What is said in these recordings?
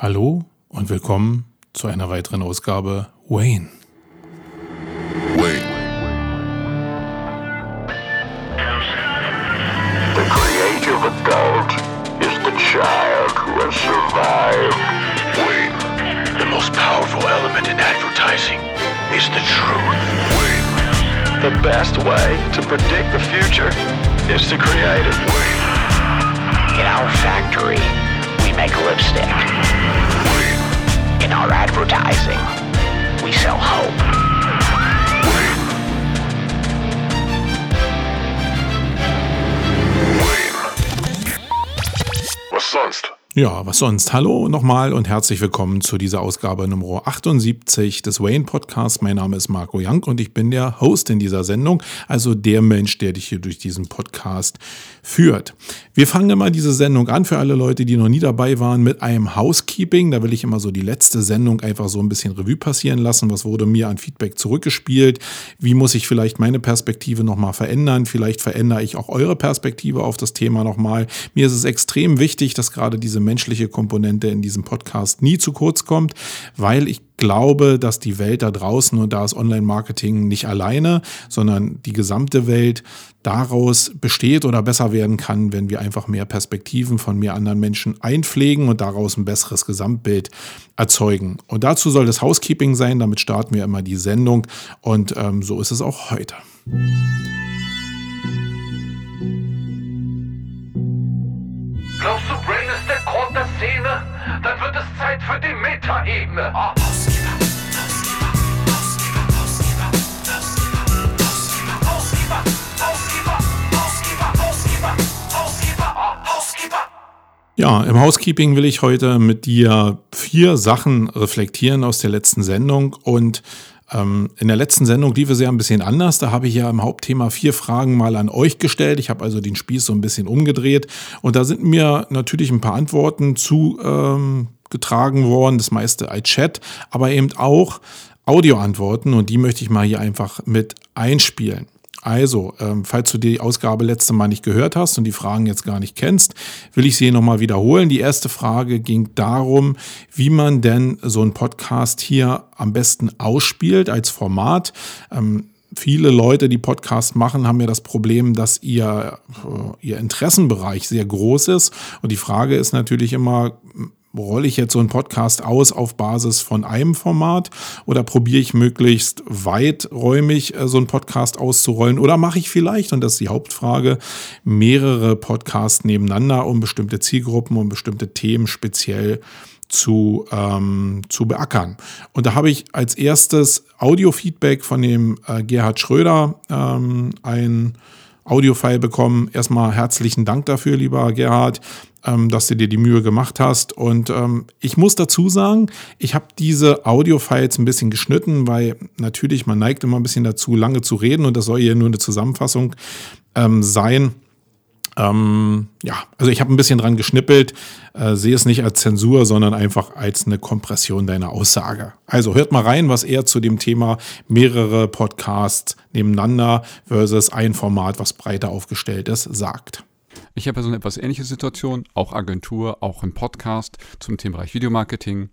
Hallo und willkommen zu einer weiteren Ausgabe Wayne. Wayne. The creative adult is the child who has survived. Wayne. The most powerful element in advertising is the truth. Wayne. The best way to predict the future is to create it. Wayne. In our factory, make lipstick. In our advertising, we sell hope. Sonst? Ja, was sonst? Hallo nochmal und herzlich willkommen zu dieser Ausgabe Nummer 78 des Wayne Podcasts. Mein Name ist Marco Young und ich bin der Host in dieser Sendung, also der Mensch, der dich hier durch diesen Podcast führt. Wir fangen immer diese Sendung an für alle Leute, die noch nie dabei waren, mit einem Housekeeping. Da will ich immer so die letzte Sendung einfach so ein bisschen Revue passieren lassen. Was wurde mir an Feedback zurückgespielt? Wie muss ich vielleicht meine Perspektive nochmal verändern? Vielleicht verändere ich auch eure Perspektive auf das Thema nochmal. Mir ist es extrem wichtig, dass gerade diese menschliche Komponente in diesem Podcast nie zu kurz kommt, weil ich glaube, dass die Welt da draußen und da ist Online-Marketing nicht alleine, sondern die gesamte Welt daraus besteht oder besser werden kann, wenn wir einfach mehr Perspektiven von mehr anderen Menschen einpflegen und daraus ein besseres Gesamtbild erzeugen. Und dazu soll das Housekeeping sein, damit starten wir immer die Sendung und ähm, so ist es auch heute. Dann wird es Zeit für die Metaebene. Oh. Ja, im Housekeeping will ich heute mit dir vier Sachen reflektieren aus der letzten Sendung und in der letzten Sendung lief es ja ein bisschen anders. Da habe ich ja im Hauptthema vier Fragen mal an euch gestellt. Ich habe also den Spieß so ein bisschen umgedreht. Und da sind mir natürlich ein paar Antworten zugetragen ähm, worden. Das meiste iChat, aber eben auch Audioantworten. Und die möchte ich mal hier einfach mit einspielen. Also, ähm, falls du die Ausgabe letzte Mal nicht gehört hast und die Fragen jetzt gar nicht kennst, will ich sie nochmal wiederholen. Die erste Frage ging darum, wie man denn so einen Podcast hier am besten ausspielt als Format. Ähm, viele Leute, die Podcast machen, haben ja das Problem, dass ihr, äh, ihr Interessenbereich sehr groß ist. Und die Frage ist natürlich immer, rolle ich jetzt so einen Podcast aus auf Basis von einem Format oder probiere ich möglichst weiträumig äh, so einen Podcast auszurollen oder mache ich vielleicht, und das ist die Hauptfrage, mehrere Podcasts nebeneinander, um bestimmte Zielgruppen, um bestimmte Themen speziell zu, ähm, zu beackern. Und da habe ich als erstes Audio-Feedback von dem äh, Gerhard Schröder, ähm, ein Audiofile bekommen. Erstmal herzlichen Dank dafür, lieber Gerhard, ähm, dass du dir die Mühe gemacht hast. Und ähm, ich muss dazu sagen, ich habe diese Audiofiles ein bisschen geschnitten, weil natürlich man neigt immer ein bisschen dazu, lange zu reden und das soll hier nur eine Zusammenfassung ähm, sein. Ähm, ja, also ich habe ein bisschen dran geschnippelt, äh, sehe es nicht als Zensur, sondern einfach als eine Kompression deiner Aussage. Also hört mal rein, was er zu dem Thema mehrere Podcasts nebeneinander versus ein Format, was breiter aufgestellt ist, sagt. Ich habe ja so eine etwas ähnliche Situation, auch Agentur, auch ein Podcast zum Themenbereich Videomarketing.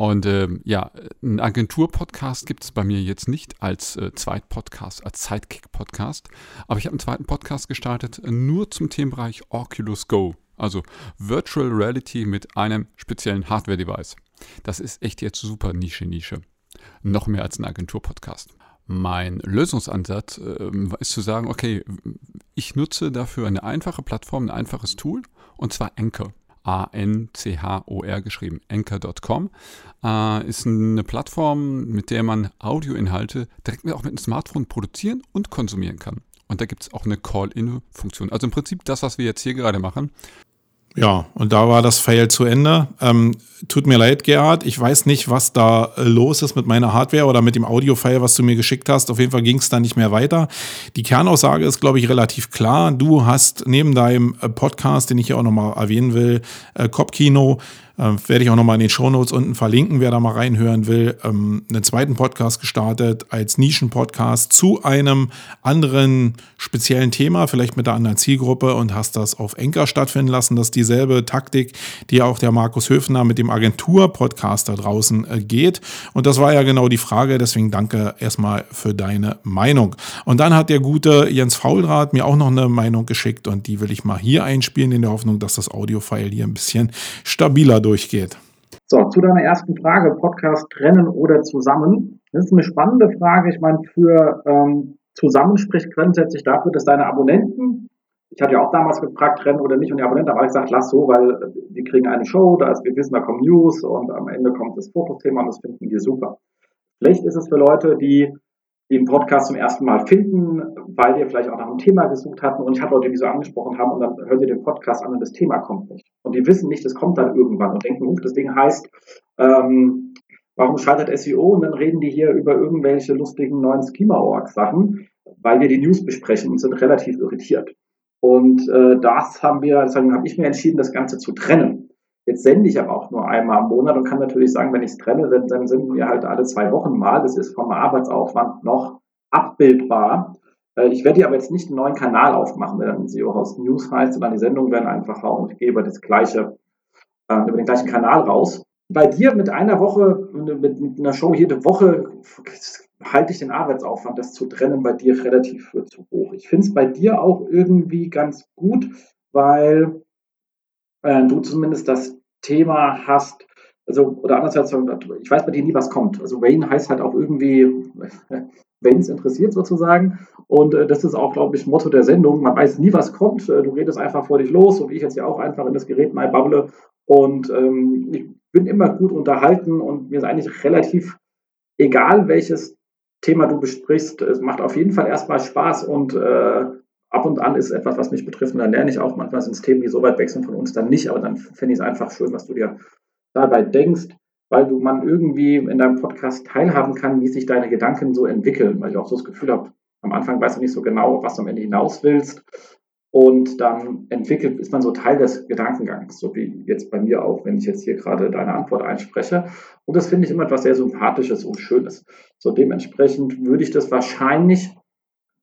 Und ähm, ja, ein Agentur-Podcast gibt es bei mir jetzt nicht als äh, Zweitpodcast, als Sidekick-Podcast. Aber ich habe einen zweiten Podcast gestartet, äh, nur zum Themenbereich Oculus Go. Also Virtual Reality mit einem speziellen Hardware-Device. Das ist echt jetzt super Nische-Nische. Noch mehr als ein Agentur-Podcast. Mein Lösungsansatz äh, ist zu sagen, okay, ich nutze dafür eine einfache Plattform, ein einfaches Tool, und zwar Anchor. A-N-C-H-O-R geschrieben. Anchor.com äh, ist eine Plattform, mit der man Audioinhalte direkt auch mit dem Smartphone produzieren und konsumieren kann. Und da gibt es auch eine Call-In-Funktion. Also im Prinzip das, was wir jetzt hier gerade machen. Ja, und da war das Fail zu Ende. Ähm, tut mir leid, Gerhard. Ich weiß nicht, was da äh, los ist mit meiner Hardware oder mit dem Audio-File, was du mir geschickt hast. Auf jeden Fall ging es da nicht mehr weiter. Die Kernaussage ist, glaube ich, relativ klar. Du hast neben deinem äh, Podcast, den ich hier auch nochmal erwähnen will, äh, Kopfkino, äh, werde ich auch nochmal in den Shownotes unten verlinken, wer da mal reinhören will, ähm, einen zweiten Podcast gestartet als Nischen-Podcast zu einem anderen speziellen Thema, vielleicht mit der anderen Zielgruppe und hast das auf Enker stattfinden lassen. Das ist dieselbe Taktik, die auch der Markus Höfner mit dem Agentur-Podcast da draußen äh, geht. Und das war ja genau die Frage, deswegen danke erstmal für deine Meinung. Und dann hat der gute Jens Faulrad mir auch noch eine Meinung geschickt und die will ich mal hier einspielen in der Hoffnung, dass das Audio-File hier ein bisschen stabiler durchgeht. So, zu deiner ersten Frage, Podcast trennen oder zusammen. Das ist eine spannende Frage. Ich meine, für ähm, zusammen spricht grundsätzlich dafür, dass deine Abonnenten, ich hatte ja auch damals gefragt, trennen oder nicht, und die Abonnenten haben alle gesagt, lass so, weil wir kriegen eine Show, da ist, wir wissen, da kommen News und am Ende kommt das Fokusthema und das finden wir super. Schlecht ist es für Leute, die den Podcast zum ersten Mal finden, weil wir vielleicht auch nach einem Thema gesucht hatten und ich habe Leute, die so angesprochen haben und dann hören sie den Podcast an und das Thema kommt nicht. Und die wissen nicht, es kommt dann irgendwann und denken, das Ding heißt, ähm, warum scheitert SEO? Und dann reden die hier über irgendwelche lustigen neuen Schema-Org-Sachen, weil wir die News besprechen und sind relativ irritiert. Und äh, das haben wir, deswegen habe ich mir entschieden, das Ganze zu trennen. Jetzt sende ich aber auch nur einmal im Monat und kann natürlich sagen, wenn ich es trenne, dann, dann senden wir halt alle zwei Wochen mal. Das ist vom Arbeitsaufwand noch abbildbar. Äh, ich werde hier aber jetzt nicht einen neuen Kanal aufmachen, wenn dann SEO House News heißt, sondern die Sendungen werden einfach hauen und ich gehe über das gleiche, äh, über den gleichen Kanal raus. Bei dir mit einer Woche, mit, mit einer Show jede Woche, halte ich den Arbeitsaufwand, das zu trennen, bei dir relativ für zu hoch. Ich finde es bei dir auch irgendwie ganz gut, weil äh, du zumindest das Thema hast, also, oder andererseits, ich weiß bei dir nie, was kommt. Also Wayne heißt halt auch irgendwie, wenn es interessiert sozusagen. Und äh, das ist auch, glaube ich, Motto der Sendung. Man weiß nie, was kommt. Äh, du redest einfach vor dich los und ich jetzt ja auch einfach in das Gerät mal babble. Und ähm, ich bin immer gut unterhalten und mir ist eigentlich relativ egal, welches Thema du besprichst. Es macht auf jeden Fall erstmal Spaß und äh, ab und an ist etwas, was mich betrifft. Und dann lerne ich auch manchmal sind es Themen, die so weit sind von uns dann nicht. Aber dann finde ich es einfach schön, was du dir dabei denkst, weil du man irgendwie in deinem Podcast teilhaben kann, wie sich deine Gedanken so entwickeln. Weil ich auch so das Gefühl habe, am Anfang weißt du nicht so genau, was du am Ende hinaus willst. Und dann entwickelt, ist man so Teil des Gedankengangs, so wie jetzt bei mir auch, wenn ich jetzt hier gerade deine Antwort einspreche. Und das finde ich immer etwas sehr Sympathisches und Schönes. So dementsprechend würde ich das wahrscheinlich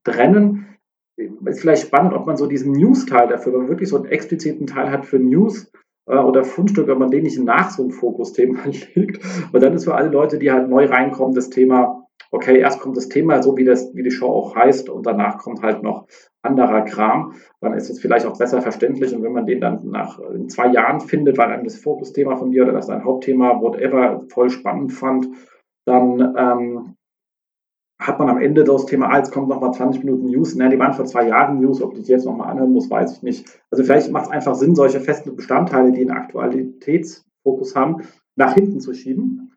trennen ist vielleicht spannend, ob man so diesen News-Teil dafür, wenn man wirklich so einen expliziten Teil hat für News äh, oder Fundstücke, wenn man den nicht nach so ein Fokusthema legt. Und dann ist für alle Leute, die halt neu reinkommen, das Thema, okay, erst kommt das Thema, so wie, das, wie die Show auch heißt, und danach kommt halt noch anderer Kram. Dann ist es vielleicht auch besser verständlich. Und wenn man den dann nach in zwei Jahren findet, weil einem das Fokusthema von dir oder das ein Hauptthema, whatever, voll spannend fand, dann ähm, hat man am Ende das Thema, ah, jetzt kommt nochmal 20 Minuten News. Ne, die waren vor zwei Jahren News, ob ich die jetzt nochmal anhören muss, weiß ich nicht. Also vielleicht macht es einfach Sinn, solche festen Bestandteile, die einen Aktualitätsfokus haben, nach hinten zu schieben.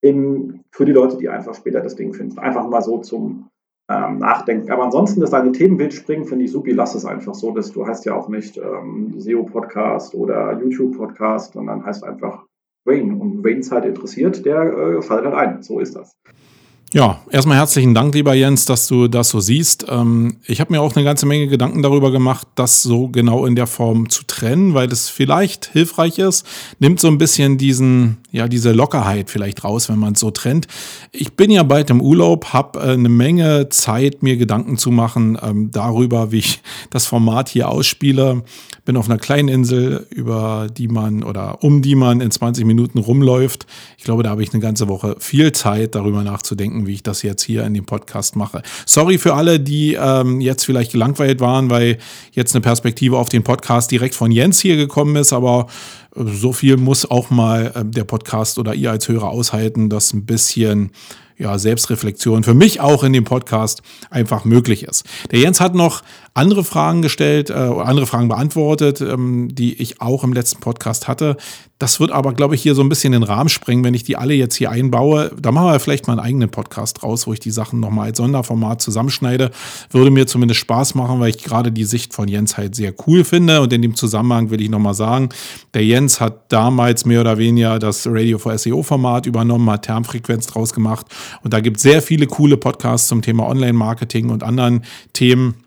In, für die Leute, die einfach später das Ding finden. Einfach mal so zum ähm, Nachdenken. Aber ansonsten, dass deine Themen wild springen, finde ich super. Lass es einfach so, dass du heißt ja auch nicht ähm, SEO-Podcast oder YouTube-Podcast, sondern heißt einfach Wayne. Und wen es halt interessiert, der äh, fällt halt ein. So ist das. Ja, erstmal herzlichen Dank, lieber Jens, dass du das so siehst. Ähm, ich habe mir auch eine ganze Menge Gedanken darüber gemacht, das so genau in der Form zu trennen, weil das vielleicht hilfreich ist. Nimmt so ein bisschen diesen, ja, diese Lockerheit vielleicht raus, wenn man es so trennt. Ich bin ja bald im Urlaub, habe äh, eine Menge Zeit, mir Gedanken zu machen ähm, darüber, wie ich das Format hier ausspiele. Bin auf einer kleinen Insel, über die man oder um die man in 20 Minuten rumläuft. Ich glaube, da habe ich eine ganze Woche viel Zeit, darüber nachzudenken wie ich das jetzt hier in dem Podcast mache. Sorry für alle, die ähm, jetzt vielleicht gelangweilt waren, weil jetzt eine Perspektive auf den Podcast direkt von Jens hier gekommen ist, aber äh, so viel muss auch mal äh, der Podcast oder ihr als Hörer aushalten, dass ein bisschen ja, Selbstreflexion für mich auch in dem Podcast einfach möglich ist. Der Jens hat noch andere Fragen gestellt, äh, andere Fragen beantwortet, ähm, die ich auch im letzten Podcast hatte. Das wird aber, glaube ich, hier so ein bisschen den Rahmen sprengen, wenn ich die alle jetzt hier einbaue. Da machen wir vielleicht mal einen eigenen Podcast raus, wo ich die Sachen nochmal als Sonderformat zusammenschneide. Würde mir zumindest Spaß machen, weil ich gerade die Sicht von Jens halt sehr cool finde. Und in dem Zusammenhang will ich nochmal sagen, der Jens hat damals mehr oder weniger das Radio for SEO-Format übernommen, hat Termfrequenz draus gemacht. Und da gibt es sehr viele coole Podcasts zum Thema Online-Marketing und anderen Themen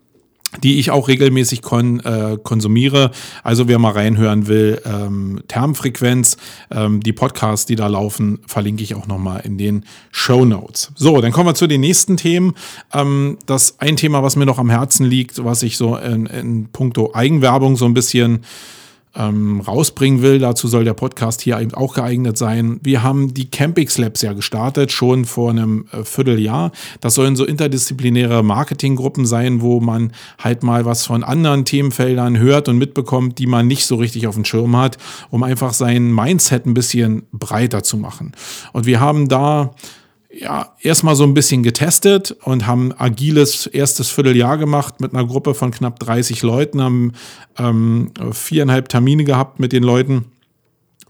die ich auch regelmäßig kon, äh, konsumiere. Also wer mal reinhören will, ähm, Termfrequenz, ähm, die Podcasts, die da laufen, verlinke ich auch nochmal in den Show Notes. So, dann kommen wir zu den nächsten Themen. Ähm, das ein Thema, was mir noch am Herzen liegt, was ich so in, in puncto Eigenwerbung so ein bisschen ähm, rausbringen will. Dazu soll der Podcast hier eben auch geeignet sein. Wir haben die Campix Labs ja gestartet, schon vor einem äh, Vierteljahr. Das sollen so interdisziplinäre Marketinggruppen sein, wo man halt mal was von anderen Themenfeldern hört und mitbekommt, die man nicht so richtig auf dem Schirm hat, um einfach sein Mindset ein bisschen breiter zu machen. Und wir haben da ja, erstmal so ein bisschen getestet und haben agiles erstes Vierteljahr gemacht mit einer Gruppe von knapp 30 Leuten, haben ähm, viereinhalb Termine gehabt mit den Leuten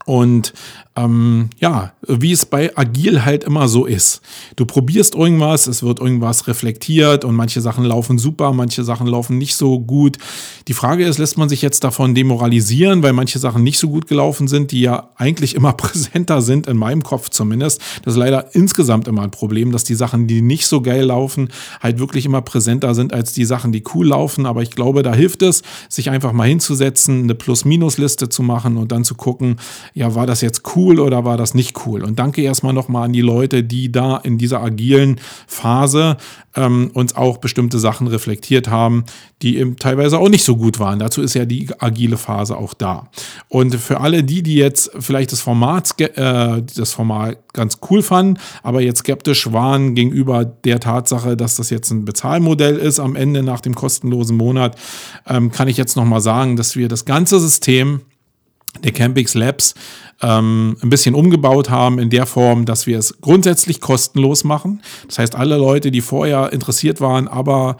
und ähm, ja, wie es bei Agil halt immer so ist. Du probierst irgendwas, es wird irgendwas reflektiert und manche Sachen laufen super, manche Sachen laufen nicht so gut. Die Frage ist, lässt man sich jetzt davon demoralisieren, weil manche Sachen nicht so gut gelaufen sind, die ja eigentlich immer präsenter sind, in meinem Kopf zumindest. Das ist leider insgesamt immer ein Problem, dass die Sachen, die nicht so geil laufen, halt wirklich immer präsenter sind als die Sachen, die cool laufen. Aber ich glaube, da hilft es, sich einfach mal hinzusetzen, eine Plus-Minus-Liste zu machen und dann zu gucken, ja, war das jetzt cool? oder war das nicht cool? Und danke erstmal nochmal an die Leute, die da in dieser agilen Phase ähm, uns auch bestimmte Sachen reflektiert haben, die eben teilweise auch nicht so gut waren. Dazu ist ja die agile Phase auch da. Und für alle die, die jetzt vielleicht das Format, äh, das Format ganz cool fanden, aber jetzt skeptisch waren gegenüber der Tatsache, dass das jetzt ein Bezahlmodell ist am Ende nach dem kostenlosen Monat, ähm, kann ich jetzt nochmal sagen, dass wir das ganze System der Campix Labs ähm, ein bisschen umgebaut haben in der Form, dass wir es grundsätzlich kostenlos machen. Das heißt, alle Leute, die vorher interessiert waren, aber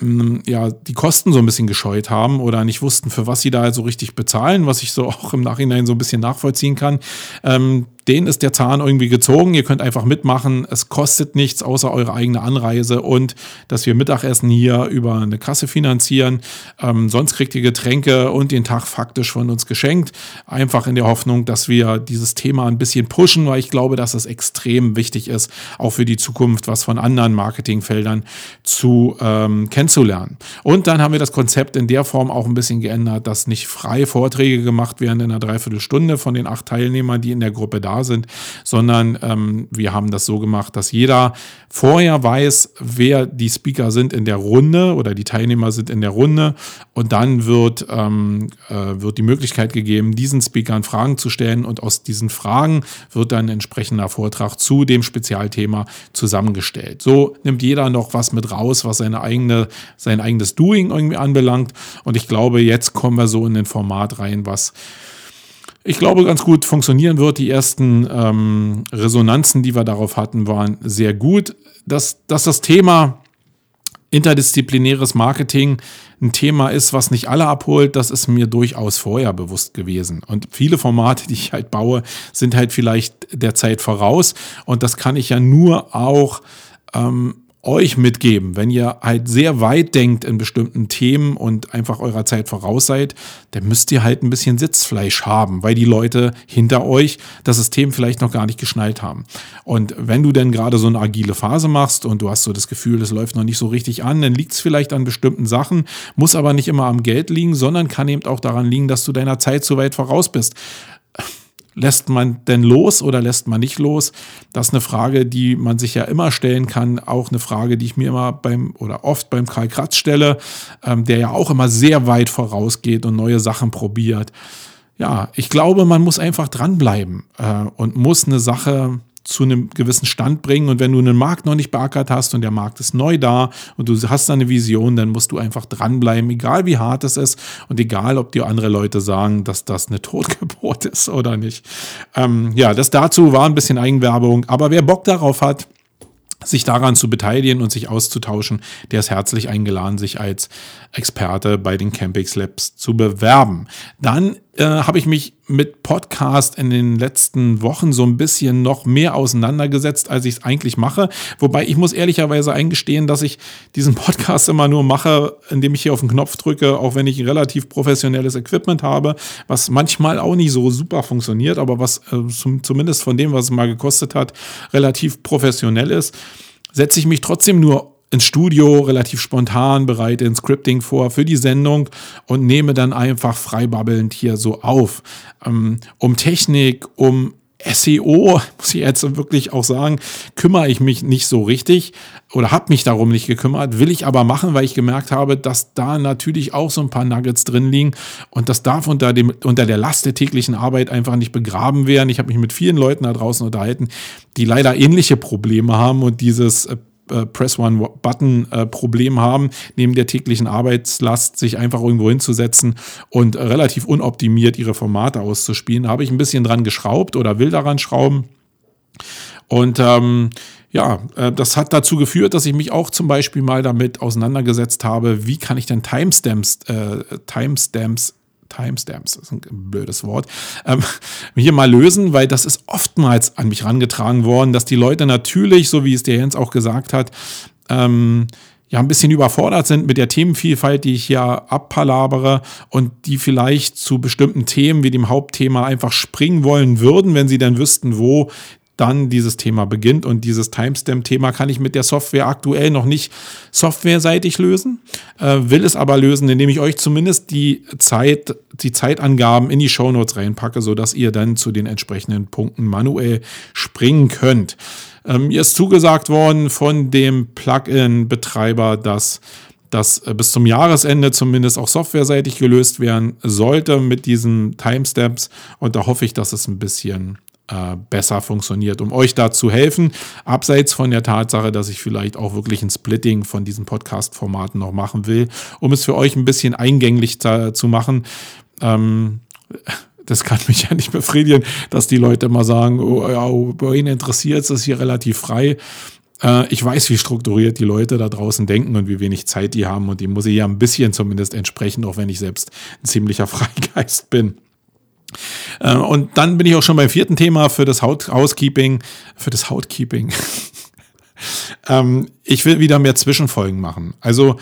ähm, ja, die Kosten so ein bisschen gescheut haben oder nicht wussten, für was sie da so richtig bezahlen, was ich so auch im Nachhinein so ein bisschen nachvollziehen kann, ähm, denen ist der Zahn irgendwie gezogen. Ihr könnt einfach mitmachen. Es kostet nichts außer eure eigene Anreise und dass wir Mittagessen hier über eine Kasse finanzieren. Ähm, sonst kriegt ihr Getränke und den Tag faktisch von uns geschenkt. Einfach in der Hoffnung, dass wir dieses Thema ein bisschen pushen, weil ich glaube, dass es extrem wichtig ist, auch für die Zukunft, was von anderen Marketingfeldern zu ähm, kennenzulernen. Und dann haben wir das Konzept in der Form auch ein bisschen geändert, dass nicht freie Vorträge gemacht werden in einer Dreiviertelstunde von den acht Teilnehmern, die in der Gruppe da sind, sondern ähm, wir haben das so gemacht, dass jeder vorher weiß, wer die Speaker sind in der Runde oder die Teilnehmer sind in der Runde. Und dann wird, ähm, äh, wird die Möglichkeit gegeben, diesen Speakern Fragen zu stellen. Und aus diesen Fragen wird dann entsprechender Vortrag zu dem Spezialthema zusammengestellt. So nimmt jeder noch was mit raus, was seine eigene, sein eigenes Doing irgendwie anbelangt. Und ich glaube, jetzt kommen wir so in ein Format rein, was ich glaube, ganz gut funktionieren wird. Die ersten ähm, Resonanzen, die wir darauf hatten, waren sehr gut. Dass, dass das Thema interdisziplinäres Marketing ein Thema ist, was nicht alle abholt, das ist mir durchaus vorher bewusst gewesen. Und viele Formate, die ich halt baue, sind halt vielleicht der Zeit voraus. Und das kann ich ja nur auch ähm, euch mitgeben. Wenn ihr halt sehr weit denkt in bestimmten Themen und einfach eurer Zeit voraus seid, dann müsst ihr halt ein bisschen Sitzfleisch haben, weil die Leute hinter euch das System vielleicht noch gar nicht geschnallt haben. Und wenn du denn gerade so eine agile Phase machst und du hast so das Gefühl, es läuft noch nicht so richtig an, dann liegt es vielleicht an bestimmten Sachen, muss aber nicht immer am Geld liegen, sondern kann eben auch daran liegen, dass du deiner Zeit zu weit voraus bist. Lässt man denn los oder lässt man nicht los? Das ist eine Frage, die man sich ja immer stellen kann. Auch eine Frage, die ich mir immer beim oder oft beim Karl Kratz stelle, ähm, der ja auch immer sehr weit vorausgeht und neue Sachen probiert. Ja, ich glaube, man muss einfach dranbleiben äh, und muss eine Sache zu einem gewissen Stand bringen. Und wenn du einen Markt noch nicht beackert hast und der Markt ist neu da und du hast eine Vision, dann musst du einfach dranbleiben, egal wie hart es ist und egal, ob dir andere Leute sagen, dass das eine Totgeburt ist oder nicht. Ähm, ja, das dazu war ein bisschen Eigenwerbung. Aber wer Bock darauf hat, sich daran zu beteiligen und sich auszutauschen, der ist herzlich eingeladen, sich als Experte bei den Campix Labs zu bewerben. Dann äh, habe ich mich mit Podcast in den letzten Wochen so ein bisschen noch mehr auseinandergesetzt, als ich es eigentlich mache. Wobei ich muss ehrlicherweise eingestehen, dass ich diesen Podcast immer nur mache, indem ich hier auf den Knopf drücke, auch wenn ich relativ professionelles Equipment habe, was manchmal auch nicht so super funktioniert, aber was äh, zum, zumindest von dem, was es mal gekostet hat, relativ professionell ist setze ich mich trotzdem nur ins Studio relativ spontan, bereite ein Scripting vor für die Sendung und nehme dann einfach freibabbelnd hier so auf. Ähm, um Technik, um SEO, muss ich jetzt wirklich auch sagen, kümmere ich mich nicht so richtig oder habe mich darum nicht gekümmert, will ich aber machen, weil ich gemerkt habe, dass da natürlich auch so ein paar Nuggets drin liegen und das darf unter, dem, unter der Last der täglichen Arbeit einfach nicht begraben werden. Ich habe mich mit vielen Leuten da draußen unterhalten, die leider ähnliche Probleme haben und dieses äh, Press One Button äh, Problem haben, neben der täglichen Arbeitslast sich einfach irgendwo hinzusetzen und relativ unoptimiert ihre Formate auszuspielen. Da habe ich ein bisschen dran geschraubt oder will daran schrauben. Und ähm, ja, äh, das hat dazu geführt, dass ich mich auch zum Beispiel mal damit auseinandergesetzt habe, wie kann ich denn Timestamps, äh, Timestamps Timestamps, das ist ein blödes Wort, ähm, hier mal lösen, weil das ist oftmals an mich herangetragen worden, dass die Leute natürlich, so wie es der Jens auch gesagt hat, ähm, ja ein bisschen überfordert sind mit der Themenvielfalt, die ich hier abpalabere und die vielleicht zu bestimmten Themen wie dem Hauptthema einfach springen wollen würden, wenn sie dann wüssten, wo dann dieses Thema beginnt. Und dieses Timestamp-Thema kann ich mit der Software aktuell noch nicht softwareseitig lösen, äh, will es aber lösen, indem ich euch zumindest die Zeit, die Zeitangaben in die Shownotes reinpacke, sodass ihr dann zu den entsprechenden Punkten manuell springen könnt. Ähm, mir ist zugesagt worden von dem Plugin-Betreiber, dass das äh, bis zum Jahresende zumindest auch softwareseitig gelöst werden sollte mit diesen Timestamps. Und da hoffe ich, dass es ein bisschen äh, besser funktioniert, um euch da zu helfen. Abseits von der Tatsache, dass ich vielleicht auch wirklich ein Splitting von diesen Podcast-Formaten noch machen will, um es für euch ein bisschen eingänglich zu machen. Ähm, das kann mich ja nicht befriedigen, dass die Leute immer sagen, oh, ja, bei Ihnen interessiert es, ist hier relativ frei. Äh, ich weiß, wie strukturiert die Leute da draußen denken und wie wenig Zeit die haben und die muss ich ja ein bisschen zumindest entsprechen, auch wenn ich selbst ein ziemlicher Freigeist bin. Äh, und dann bin ich auch schon beim vierten Thema für das Housekeeping, für das Housekeeping. ähm, ich will wieder mehr Zwischenfolgen machen. Also,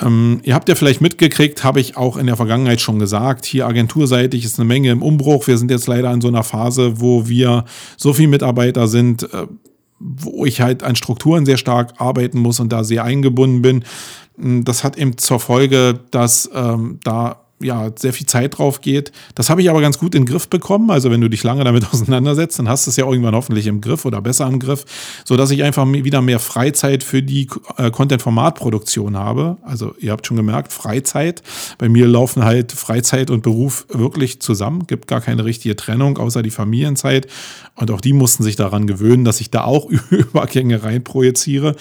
ähm, ihr habt ja vielleicht mitgekriegt, habe ich auch in der Vergangenheit schon gesagt, hier agenturseitig ist eine Menge im Umbruch. Wir sind jetzt leider in so einer Phase, wo wir so viele Mitarbeiter sind, äh, wo ich halt an Strukturen sehr stark arbeiten muss und da sehr eingebunden bin. Das hat eben zur Folge, dass ähm, da ja, sehr viel Zeit drauf geht. Das habe ich aber ganz gut in den Griff bekommen. Also wenn du dich lange damit auseinandersetzt, dann hast du es ja irgendwann hoffentlich im Griff oder besser im Griff, so dass ich einfach wieder mehr Freizeit für die äh, Content-Format-Produktion habe. Also ihr habt schon gemerkt, Freizeit. Bei mir laufen halt Freizeit und Beruf wirklich zusammen. Gibt gar keine richtige Trennung, außer die Familienzeit. Und auch die mussten sich daran gewöhnen, dass ich da auch Übergänge reinprojiziere.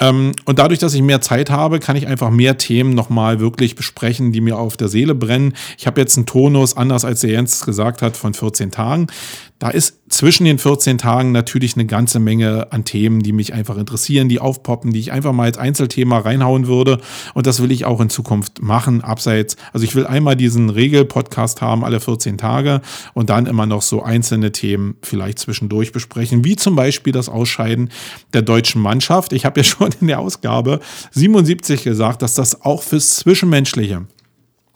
Ähm, und dadurch, dass ich mehr Zeit habe, kann ich einfach mehr Themen nochmal wirklich besprechen, die mir auf der Seele brennen. Ich habe jetzt einen Tonus, anders als der Jens gesagt hat, von 14 Tagen. Da ist zwischen den 14 Tagen natürlich eine ganze Menge an Themen, die mich einfach interessieren, die aufpoppen, die ich einfach mal als Einzelthema reinhauen würde. Und das will ich auch in Zukunft machen, abseits. Also ich will einmal diesen Regel-Podcast haben, alle 14 Tage und dann immer noch so einzelne Themen vielleicht zwischendurch besprechen, wie zum Beispiel das Ausscheiden der deutschen Mannschaft. Ich habe ja schon in der Ausgabe 77 gesagt, dass das auch fürs Zwischenmenschliche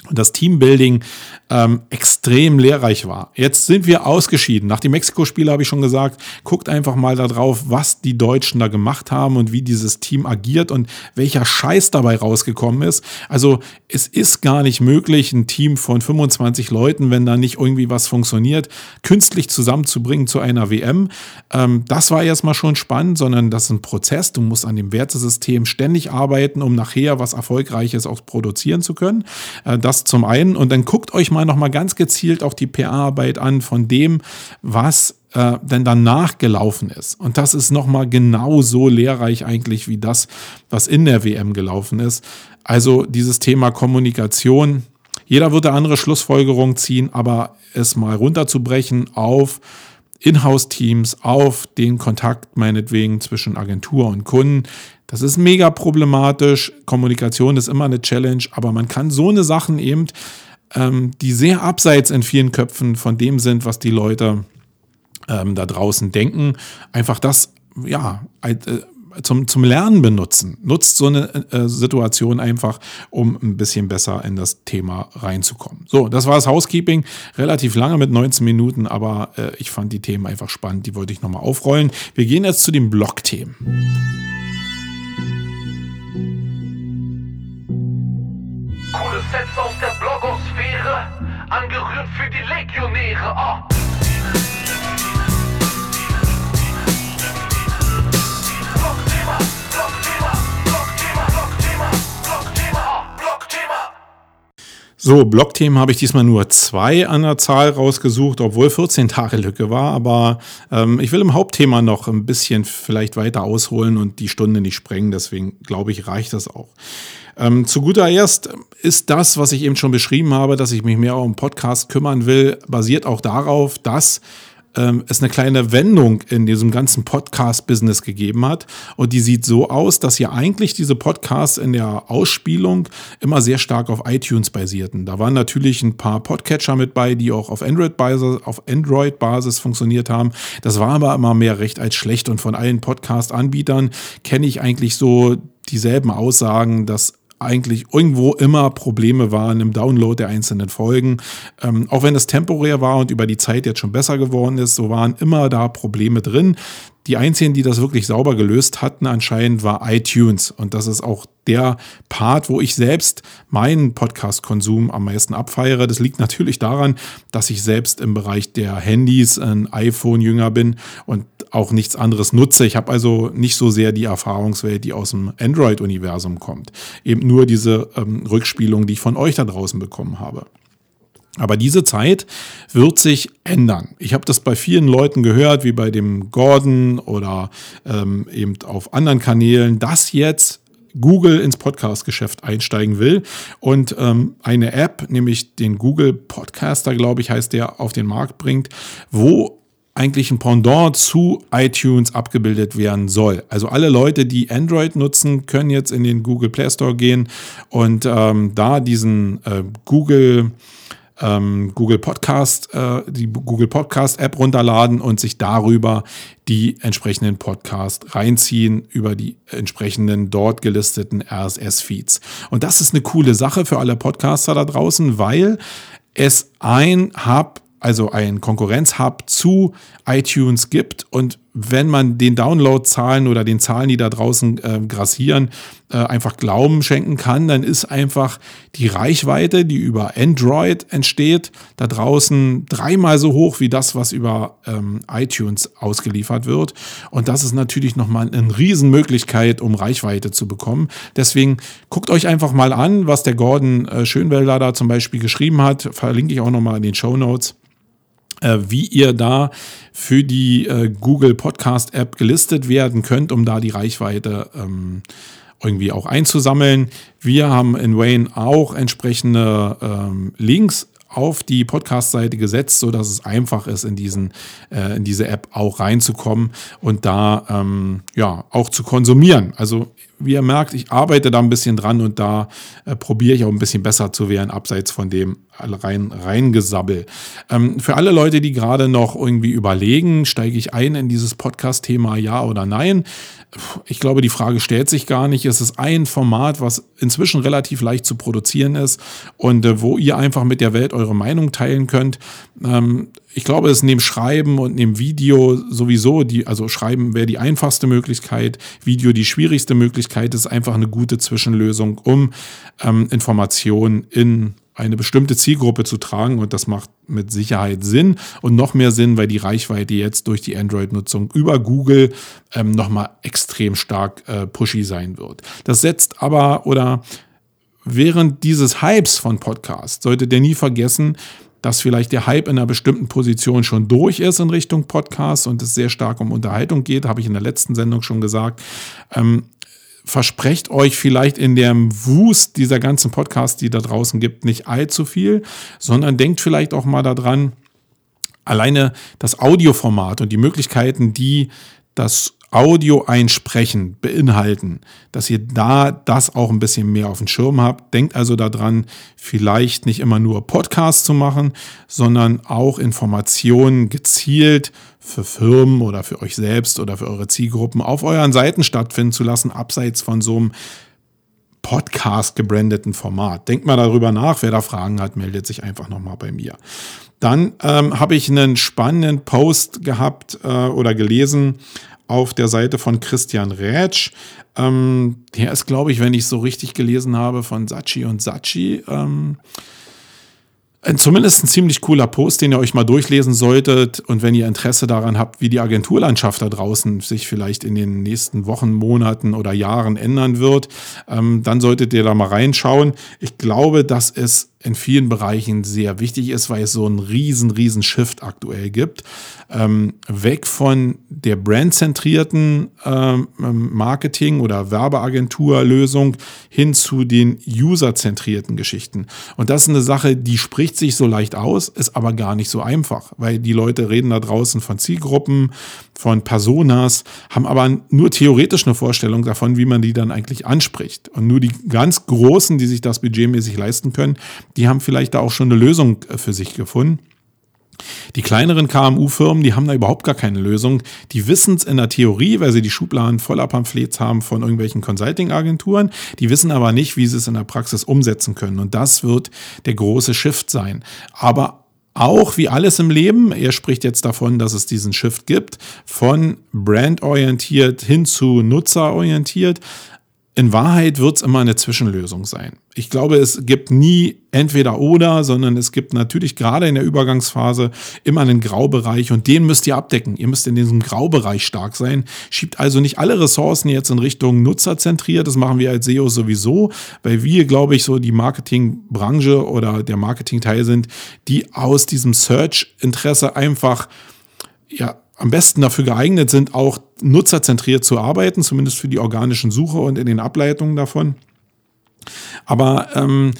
und das Teambuilding ähm, extrem lehrreich war. Jetzt sind wir ausgeschieden. Nach dem Mexiko-Spiel habe ich schon gesagt, guckt einfach mal darauf, was die Deutschen da gemacht haben und wie dieses Team agiert und welcher Scheiß dabei rausgekommen ist. Also es ist gar nicht möglich, ein Team von 25 Leuten, wenn da nicht irgendwie was funktioniert, künstlich zusammenzubringen zu einer WM. Ähm, das war erstmal schon spannend, sondern das ist ein Prozess. Du musst an dem Wertesystem ständig arbeiten, um nachher was Erfolgreiches auch produzieren zu können. Äh, das zum einen. Und dann guckt euch mal nochmal ganz gezielt auch die PR-Arbeit an von dem, was äh, denn danach gelaufen ist. Und das ist nochmal genauso lehrreich eigentlich wie das, was in der WM gelaufen ist. Also dieses Thema Kommunikation. Jeder würde andere Schlussfolgerungen ziehen, aber es mal runterzubrechen auf Inhouse-Teams, auf den Kontakt meinetwegen zwischen Agentur und Kunden, das ist mega problematisch. Kommunikation ist immer eine Challenge, aber man kann so eine Sachen eben, ähm, die sehr abseits in vielen Köpfen von dem sind, was die Leute ähm, da draußen denken, einfach das, ja, äh, zum, zum Lernen benutzen. Nutzt so eine äh, Situation einfach, um ein bisschen besser in das Thema reinzukommen. So, das war das Housekeeping. Relativ lange mit 19 Minuten, aber äh, ich fand die Themen einfach spannend. Die wollte ich nochmal aufrollen. Wir gehen jetzt zu den Blog-Themen. Hits aus der Blogosphäre, angerührt für die Legionäre. Oh. So, Blockthemen habe ich diesmal nur zwei an der Zahl rausgesucht, obwohl 14 Tage Lücke war. Aber ähm, ich will im Hauptthema noch ein bisschen vielleicht weiter ausholen und die Stunde nicht sprengen. Deswegen glaube ich, reicht das auch. Ähm, zu guter Erst ist das, was ich eben schon beschrieben habe, dass ich mich mehr um Podcast kümmern will, basiert auch darauf, dass ähm, es eine kleine Wendung in diesem ganzen Podcast-Business gegeben hat. Und die sieht so aus, dass ja eigentlich diese Podcasts in der Ausspielung immer sehr stark auf iTunes basierten. Da waren natürlich ein paar Podcatcher mit bei, die auch auf Android-Basis auf Android -Basis funktioniert haben. Das war aber immer mehr recht als schlecht. Und von allen Podcast-Anbietern kenne ich eigentlich so dieselben Aussagen, dass eigentlich irgendwo immer Probleme waren im Download der einzelnen Folgen. Ähm, auch wenn es temporär war und über die Zeit jetzt schon besser geworden ist, so waren immer da Probleme drin. Die einzigen, die das wirklich sauber gelöst hatten, anscheinend war iTunes. Und das ist auch der Part, wo ich selbst meinen Podcast-Konsum am meisten abfeiere. Das liegt natürlich daran, dass ich selbst im Bereich der Handys ein iPhone-Jünger bin und auch nichts anderes nutze. Ich habe also nicht so sehr die Erfahrungswelt, die aus dem Android-Universum kommt. Eben nur diese ähm, Rückspielung, die ich von euch da draußen bekommen habe. Aber diese Zeit wird sich ändern. Ich habe das bei vielen Leuten gehört, wie bei dem Gordon oder ähm, eben auf anderen Kanälen, dass jetzt Google ins Podcast-Geschäft einsteigen will und ähm, eine App, nämlich den Google Podcaster, glaube ich, heißt der, auf den Markt bringt, wo eigentlich ein Pendant zu iTunes abgebildet werden soll. Also alle Leute, die Android nutzen, können jetzt in den Google Play Store gehen und ähm, da diesen äh, Google ähm, Google Podcast, äh, die Google Podcast App runterladen und sich darüber die entsprechenden Podcasts reinziehen über die entsprechenden dort gelisteten RSS-Feeds. Und das ist eine coole Sache für alle Podcaster da draußen, weil es ein Hub also ein Konkurrenzhub zu iTunes gibt und wenn man den Downloadzahlen oder den Zahlen, die da draußen äh, grassieren, äh, einfach Glauben schenken kann, dann ist einfach die Reichweite, die über Android entsteht, da draußen dreimal so hoch wie das, was über ähm, iTunes ausgeliefert wird. Und das ist natürlich nochmal eine Riesenmöglichkeit, um Reichweite zu bekommen. Deswegen guckt euch einfach mal an, was der Gordon äh, Schönwelder da zum Beispiel geschrieben hat. Verlinke ich auch nochmal in den Show Notes wie ihr da für die äh, Google Podcast App gelistet werden könnt, um da die Reichweite ähm, irgendwie auch einzusammeln. Wir haben in Wayne auch entsprechende ähm, Links auf die Podcast-Seite gesetzt, so dass es einfach ist, in diesen äh, in diese App auch reinzukommen und da ähm, ja auch zu konsumieren. Also wie ihr merkt, ich arbeite da ein bisschen dran und da äh, probiere ich auch ein bisschen besser zu werden, abseits von dem rein reingesabbel. Ähm, für alle Leute, die gerade noch irgendwie überlegen, steige ich ein in dieses Podcast-Thema, ja oder nein? Ich glaube, die Frage stellt sich gar nicht. Es ist ein Format, was inzwischen relativ leicht zu produzieren ist und äh, wo ihr einfach mit der Welt eure Meinung teilen könnt. Ähm, ich glaube, es neben Schreiben und neben Video sowieso, die, also Schreiben wäre die einfachste Möglichkeit, Video die schwierigste Möglichkeit, ist einfach eine gute Zwischenlösung, um ähm, Informationen in eine bestimmte Zielgruppe zu tragen. Und das macht mit Sicherheit Sinn. Und noch mehr Sinn, weil die Reichweite jetzt durch die Android-Nutzung über Google ähm, nochmal extrem stark äh, pushy sein wird. Das setzt aber oder während dieses Hypes von Podcasts solltet ihr nie vergessen, dass vielleicht der Hype in einer bestimmten Position schon durch ist in Richtung Podcast und es sehr stark um Unterhaltung geht, habe ich in der letzten Sendung schon gesagt. Ähm, versprecht euch vielleicht in dem Wust dieser ganzen Podcasts, die da draußen gibt, nicht allzu viel, sondern denkt vielleicht auch mal daran, alleine das Audioformat und die Möglichkeiten, die das Audio einsprechen beinhalten, dass ihr da das auch ein bisschen mehr auf dem Schirm habt. Denkt also daran, vielleicht nicht immer nur Podcasts zu machen, sondern auch Informationen gezielt für Firmen oder für euch selbst oder für eure Zielgruppen auf euren Seiten stattfinden zu lassen, abseits von so einem Podcast gebrandeten Format. Denkt mal darüber nach. Wer da Fragen hat, meldet sich einfach nochmal bei mir. Dann ähm, habe ich einen spannenden Post gehabt äh, oder gelesen auf der Seite von Christian Rätsch. Ähm, der ist, glaube ich, wenn ich es so richtig gelesen habe, von Sachi und Sachi. Ähm, Zumindest ein ziemlich cooler Post, den ihr euch mal durchlesen solltet. Und wenn ihr Interesse daran habt, wie die Agenturlandschaft da draußen sich vielleicht in den nächsten Wochen, Monaten oder Jahren ändern wird, ähm, dann solltet ihr da mal reinschauen. Ich glaube, dass es in vielen Bereichen sehr wichtig ist, weil es so einen riesen, riesen Shift aktuell gibt. Ähm, weg von der brandzentrierten ähm, Marketing- oder Werbeagenturlösung hin zu den userzentrierten Geschichten. Und das ist eine Sache, die spricht sich so leicht aus, ist aber gar nicht so einfach, weil die Leute reden da draußen von Zielgruppen, von Personas, haben aber nur theoretisch eine Vorstellung davon, wie man die dann eigentlich anspricht. Und nur die ganz Großen, die sich das budgetmäßig leisten können, die haben vielleicht da auch schon eine Lösung äh, für sich gefunden. Die kleineren KMU-Firmen, die haben da überhaupt gar keine Lösung. Die wissen es in der Theorie, weil sie die Schubladen voller Pamphlets haben von irgendwelchen Consulting-Agenturen. Die wissen aber nicht, wie sie es in der Praxis umsetzen können. Und das wird der große Shift sein. Aber auch wie alles im Leben, er spricht jetzt davon, dass es diesen Shift gibt, von brandorientiert hin zu nutzerorientiert. In Wahrheit wird es immer eine Zwischenlösung sein. Ich glaube, es gibt nie entweder oder, sondern es gibt natürlich gerade in der Übergangsphase immer einen Graubereich und den müsst ihr abdecken. Ihr müsst in diesem Graubereich stark sein. Schiebt also nicht alle Ressourcen jetzt in Richtung nutzerzentriert. Das machen wir als SEO sowieso, weil wir, glaube ich, so die Marketingbranche oder der Marketingteil sind, die aus diesem Search-Interesse einfach ja, am besten dafür geeignet sind, auch nutzerzentriert zu arbeiten, zumindest für die organischen Suche und in den Ableitungen davon. Aber ähm,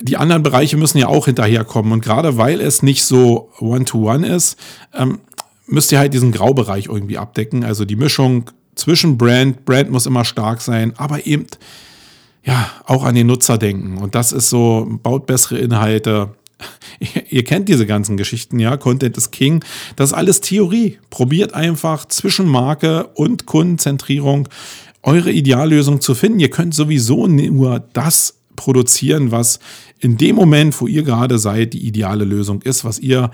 die anderen Bereiche müssen ja auch hinterherkommen. Und gerade weil es nicht so One-to-One -one ist, ähm, müsst ihr halt diesen Graubereich irgendwie abdecken. Also die Mischung zwischen Brand, Brand muss immer stark sein, aber eben ja auch an den Nutzer denken. Und das ist so, baut bessere Inhalte, ihr kennt diese ganzen Geschichten, ja, Content is King. Das ist alles Theorie. Probiert einfach zwischen Marke und Kundenzentrierung eure Ideallösung zu finden. Ihr könnt sowieso nur das produzieren, was in dem Moment, wo ihr gerade seid, die ideale Lösung ist, was ihr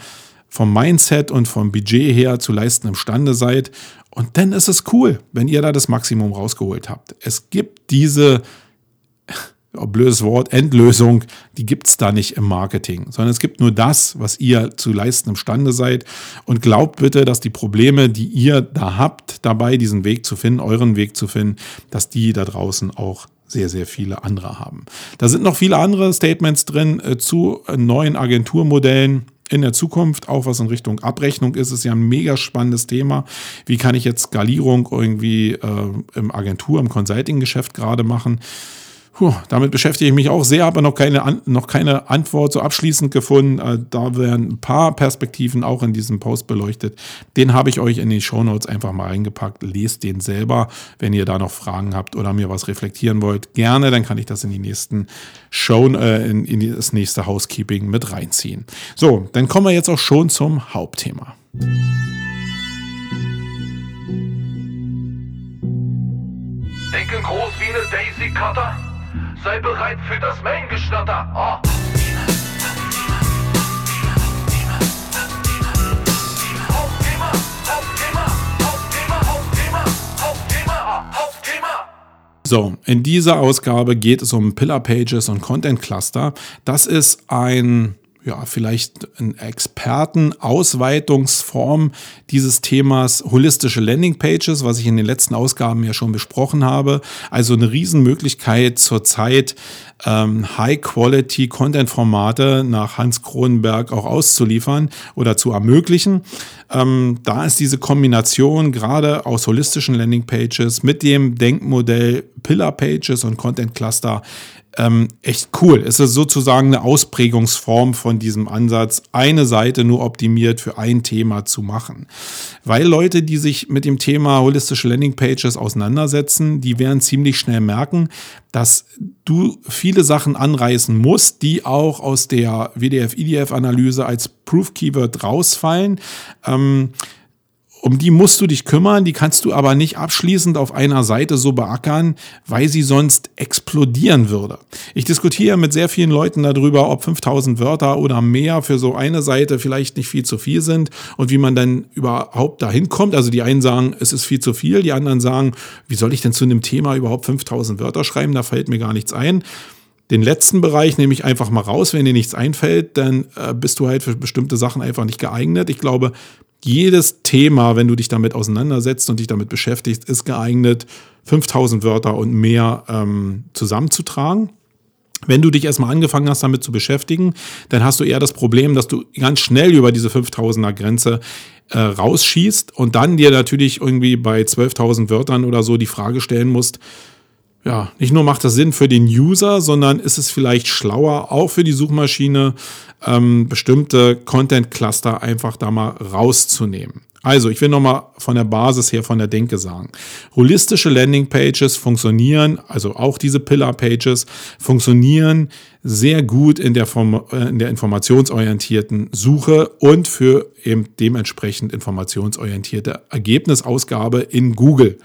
vom Mindset und vom Budget her zu leisten imstande seid. Und dann ist es cool, wenn ihr da das Maximum rausgeholt habt. Es gibt diese blödes Wort, Endlösung, die gibt es da nicht im Marketing, sondern es gibt nur das, was ihr zu leisten imstande seid. Und glaubt bitte, dass die Probleme, die ihr da habt, dabei diesen Weg zu finden, euren Weg zu finden, dass die da draußen auch sehr, sehr viele andere haben. Da sind noch viele andere Statements drin äh, zu neuen Agenturmodellen in der Zukunft, auch was in Richtung Abrechnung ist, ist ja ein mega spannendes Thema. Wie kann ich jetzt Skalierung irgendwie äh, im Agentur, im Consulting-Geschäft gerade machen? Puh, damit beschäftige ich mich auch sehr, aber noch keine, noch keine Antwort so abschließend gefunden. Äh, da werden ein paar Perspektiven auch in diesem Post beleuchtet. Den habe ich euch in die Show Notes einfach mal reingepackt. Lest den selber, wenn ihr da noch Fragen habt oder mir was reflektieren wollt. Gerne, dann kann ich das in die nächsten Show, äh, in, in das nächste Housekeeping mit reinziehen. So, dann kommen wir jetzt auch schon zum Hauptthema. Denken groß wie eine Daisy Cutter. Sei bereit für das Main-Geschnatter. Oh. Hauptthema, Hauptthema. So, in dieser Ausgabe geht es um Pillar Pages und Content Cluster. Das ist ein ja, vielleicht eine Expertenausweitungsform dieses Themas holistische Landingpages, was ich in den letzten Ausgaben ja schon besprochen habe. Also eine Riesenmöglichkeit zurzeit ähm, High-Quality-Content-Formate nach Hans Kronenberg auch auszuliefern oder zu ermöglichen. Ähm, da ist diese Kombination gerade aus holistischen Landingpages mit dem Denkmodell Pillar Pages und Content Cluster ähm, echt cool. Es ist sozusagen eine Ausprägungsform von diesem Ansatz, eine Seite nur optimiert für ein Thema zu machen. Weil Leute, die sich mit dem Thema holistische Landingpages auseinandersetzen, die werden ziemlich schnell merken, dass du viele Sachen anreißen musst, die auch aus der WDF-IDF-Analyse als Proof-Keyword rausfallen. Ähm, um die musst du dich kümmern, die kannst du aber nicht abschließend auf einer Seite so beackern, weil sie sonst explodieren würde. Ich diskutiere mit sehr vielen Leuten darüber, ob 5000 Wörter oder mehr für so eine Seite vielleicht nicht viel zu viel sind und wie man dann überhaupt dahin kommt. Also die einen sagen, es ist viel zu viel, die anderen sagen, wie soll ich denn zu einem Thema überhaupt 5000 Wörter schreiben, da fällt mir gar nichts ein. Den letzten Bereich nehme ich einfach mal raus. Wenn dir nichts einfällt, dann äh, bist du halt für bestimmte Sachen einfach nicht geeignet. Ich glaube, jedes Thema, wenn du dich damit auseinandersetzt und dich damit beschäftigst, ist geeignet, 5000 Wörter und mehr ähm, zusammenzutragen. Wenn du dich erstmal angefangen hast, damit zu beschäftigen, dann hast du eher das Problem, dass du ganz schnell über diese 5000er Grenze äh, rausschießt und dann dir natürlich irgendwie bei 12.000 Wörtern oder so die Frage stellen musst, ja, nicht nur macht das Sinn für den User, sondern ist es vielleicht schlauer, auch für die Suchmaschine, ähm, bestimmte Content-Cluster einfach da mal rauszunehmen. Also, ich will nochmal von der Basis her, von der Denke sagen. Holistische Landing-Pages funktionieren, also auch diese Pillar-Pages, funktionieren sehr gut in der, äh, in der informationsorientierten Suche und für eben dementsprechend informationsorientierte Ergebnisausgabe in Google.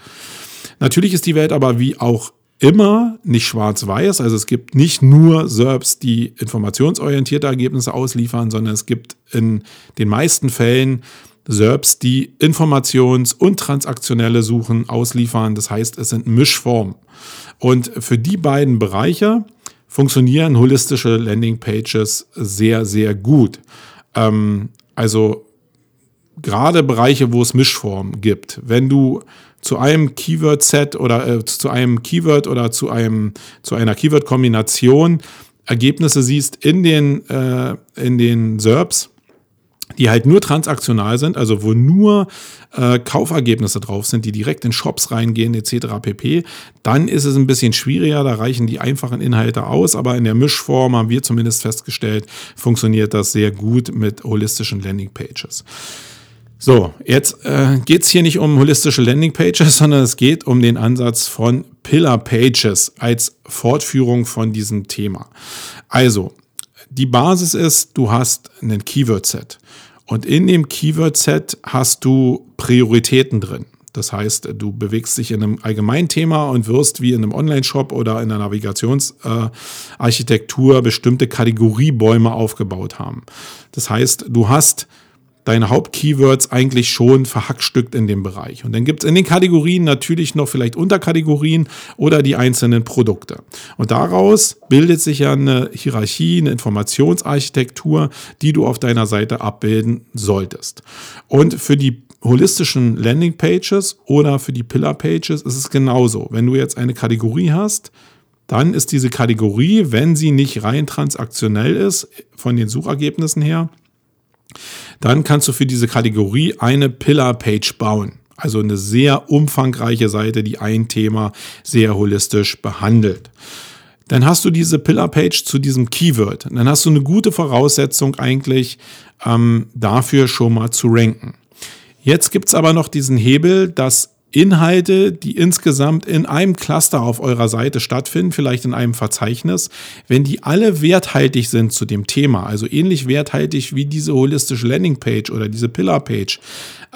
Natürlich ist die Welt aber wie auch immer nicht schwarz-weiß. Also es gibt nicht nur SERPs, die informationsorientierte Ergebnisse ausliefern, sondern es gibt in den meisten Fällen SERPs, die informations- und transaktionelle Suchen ausliefern. Das heißt, es sind Mischformen. Und für die beiden Bereiche funktionieren holistische Landingpages sehr, sehr gut. Ähm, also gerade Bereiche, wo es Mischformen gibt. Wenn du zu einem Keyword-Set oder äh, zu einem Keyword oder zu, einem, zu einer Keyword-Kombination Ergebnisse siehst in den, äh, in den SERPs, die halt nur transaktional sind, also wo nur äh, Kaufergebnisse drauf sind, die direkt in Shops reingehen etc. pp, dann ist es ein bisschen schwieriger, da reichen die einfachen Inhalte aus, aber in der Mischform haben wir zumindest festgestellt, funktioniert das sehr gut mit holistischen Landingpages. So, jetzt äh, geht es hier nicht um holistische Landingpages, sondern es geht um den Ansatz von Pillar Pages als Fortführung von diesem Thema. Also, die Basis ist, du hast einen Keyword-Set. Und in dem Keyword-Set hast du Prioritäten drin. Das heißt, du bewegst dich in einem Allgemeinthema und wirst wie in einem Online-Shop oder in einer Navigationsarchitektur äh, bestimmte Kategoriebäume aufgebaut haben. Das heißt, du hast deine Hauptkeywords eigentlich schon verhackstückt in dem Bereich. Und dann gibt es in den Kategorien natürlich noch vielleicht Unterkategorien oder die einzelnen Produkte. Und daraus bildet sich ja eine Hierarchie, eine Informationsarchitektur, die du auf deiner Seite abbilden solltest. Und für die holistischen Landingpages oder für die Pillar Pages ist es genauso. Wenn du jetzt eine Kategorie hast, dann ist diese Kategorie, wenn sie nicht rein transaktionell ist, von den Suchergebnissen her, dann kannst du für diese Kategorie eine Pillar-Page bauen. Also eine sehr umfangreiche Seite, die ein Thema sehr holistisch behandelt. Dann hast du diese Pillar-Page zu diesem Keyword. Dann hast du eine gute Voraussetzung eigentlich ähm, dafür schon mal zu ranken. Jetzt gibt's aber noch diesen Hebel, dass Inhalte, die insgesamt in einem Cluster auf eurer Seite stattfinden, vielleicht in einem Verzeichnis, wenn die alle werthaltig sind zu dem Thema, also ähnlich werthaltig wie diese holistische Landingpage oder diese Pillar-Page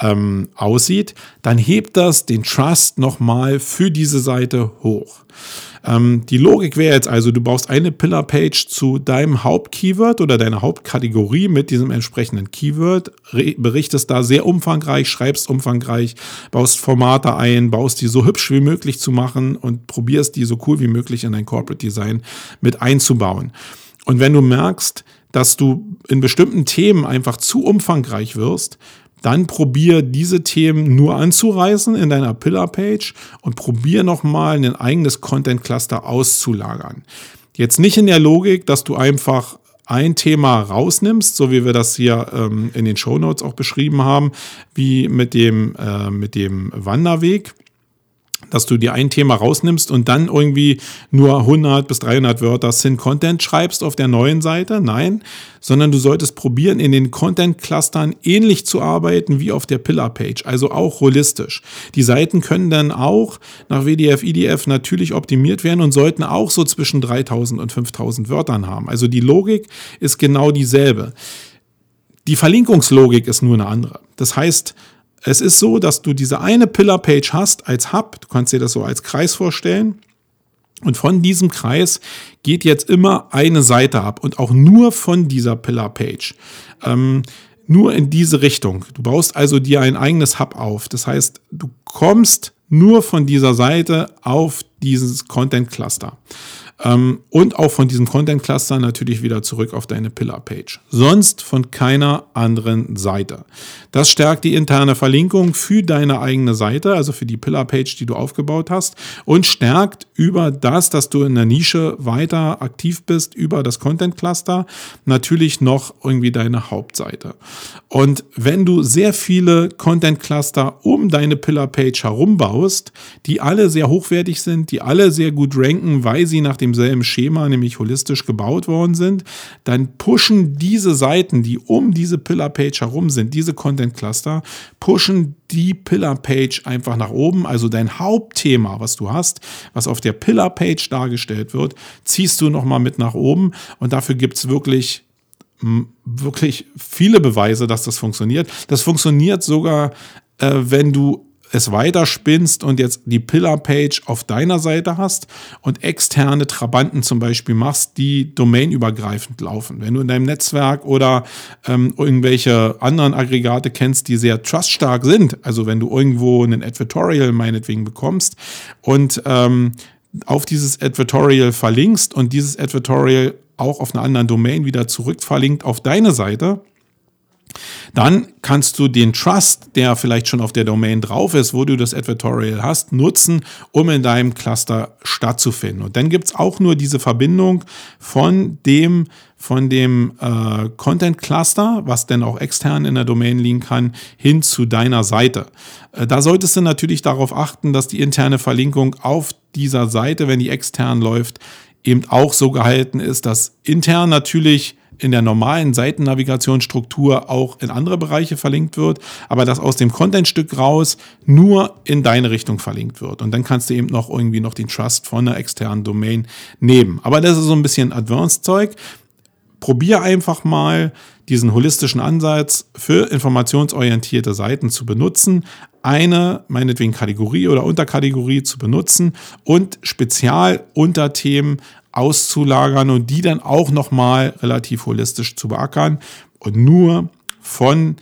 ähm, aussieht, dann hebt das den Trust nochmal für diese Seite hoch. Ähm, die Logik wäre jetzt also, du baust eine Pillar-Page zu deinem Hauptkeyword oder deiner Hauptkategorie mit diesem entsprechenden Keyword, berichtest da sehr umfangreich, schreibst umfangreich, baust Formate ein, baust die so hübsch wie möglich zu machen und probierst die so cool wie möglich in dein Corporate Design mit einzubauen. Und wenn du merkst, dass du in bestimmten Themen einfach zu umfangreich wirst, dann probier diese Themen nur anzureißen in deiner Pillar-Page und probier nochmal ein eigenes Content-Cluster auszulagern. Jetzt nicht in der Logik, dass du einfach ein Thema rausnimmst, so wie wir das hier ähm, in den Show Notes auch beschrieben haben, wie mit dem, äh, mit dem Wanderweg dass du dir ein Thema rausnimmst und dann irgendwie nur 100 bis 300 Wörter Sin Content schreibst auf der neuen Seite. Nein, sondern du solltest probieren, in den Content-Clustern ähnlich zu arbeiten wie auf der Pillar-Page, also auch holistisch. Die Seiten können dann auch nach WDF, IDF natürlich optimiert werden und sollten auch so zwischen 3000 und 5000 Wörtern haben. Also die Logik ist genau dieselbe. Die Verlinkungslogik ist nur eine andere. Das heißt, es ist so, dass du diese eine Pillar-Page hast als Hub. Du kannst dir das so als Kreis vorstellen. Und von diesem Kreis geht jetzt immer eine Seite ab und auch nur von dieser Pillar-Page. Ähm, nur in diese Richtung. Du baust also dir ein eigenes Hub auf. Das heißt, du kommst nur von dieser Seite auf dieses Content Cluster. Ähm, und auch von diesem Content Cluster natürlich wieder zurück auf deine Pillar Page. Sonst von keiner anderen Seite. Das stärkt die interne Verlinkung für deine eigene Seite, also für die Pillar Page, die du aufgebaut hast und stärkt über das, dass du in der Nische weiter aktiv bist, über das Content Cluster natürlich noch irgendwie deine Hauptseite. Und wenn du sehr viele Content Cluster um deine Pillar Page herum baust, die alle sehr hochwertig sind, die alle sehr gut ranken, weil sie nach demselben Schema, nämlich holistisch gebaut worden sind, dann pushen diese Seiten, die um diese Pillar-Page herum sind, diese Content-Cluster, pushen die Pillar-Page einfach nach oben. Also dein Hauptthema, was du hast, was auf der Pillar-Page dargestellt wird, ziehst du nochmal mit nach oben. Und dafür gibt es wirklich wirklich viele Beweise, dass das funktioniert. Das funktioniert sogar, äh, wenn du es weiterspinnst und jetzt die Pillar-Page auf deiner Seite hast und externe Trabanten zum Beispiel machst, die domainübergreifend laufen. Wenn du in deinem Netzwerk oder ähm, irgendwelche anderen Aggregate kennst, die sehr truststark sind, also wenn du irgendwo einen Advertorial meinetwegen bekommst und ähm, auf dieses Advertorial verlinkst und dieses Advertorial auch auf einer anderen Domain wieder zurückverlinkt auf deine Seite, dann kannst du den Trust, der vielleicht schon auf der Domain drauf ist, wo du das Advertorial hast, nutzen, um in deinem Cluster stattzufinden. Und dann gibt es auch nur diese Verbindung von dem, von dem äh, Content Cluster, was dann auch extern in der Domain liegen kann, hin zu deiner Seite. Äh, da solltest du natürlich darauf achten, dass die interne Verlinkung auf dieser Seite, wenn die extern läuft, eben auch so gehalten ist, dass intern natürlich in der normalen Seitennavigationsstruktur auch in andere Bereiche verlinkt wird, aber dass aus dem Contentstück raus nur in deine Richtung verlinkt wird. Und dann kannst du eben noch irgendwie noch den Trust von einer externen Domain nehmen. Aber das ist so ein bisschen Advanced-Zeug. Probier einfach mal diesen holistischen Ansatz für informationsorientierte Seiten zu benutzen, eine, meinetwegen Kategorie oder Unterkategorie zu benutzen und Spezialunterthemen auszulagern und die dann auch nochmal relativ holistisch zu beackern und nur von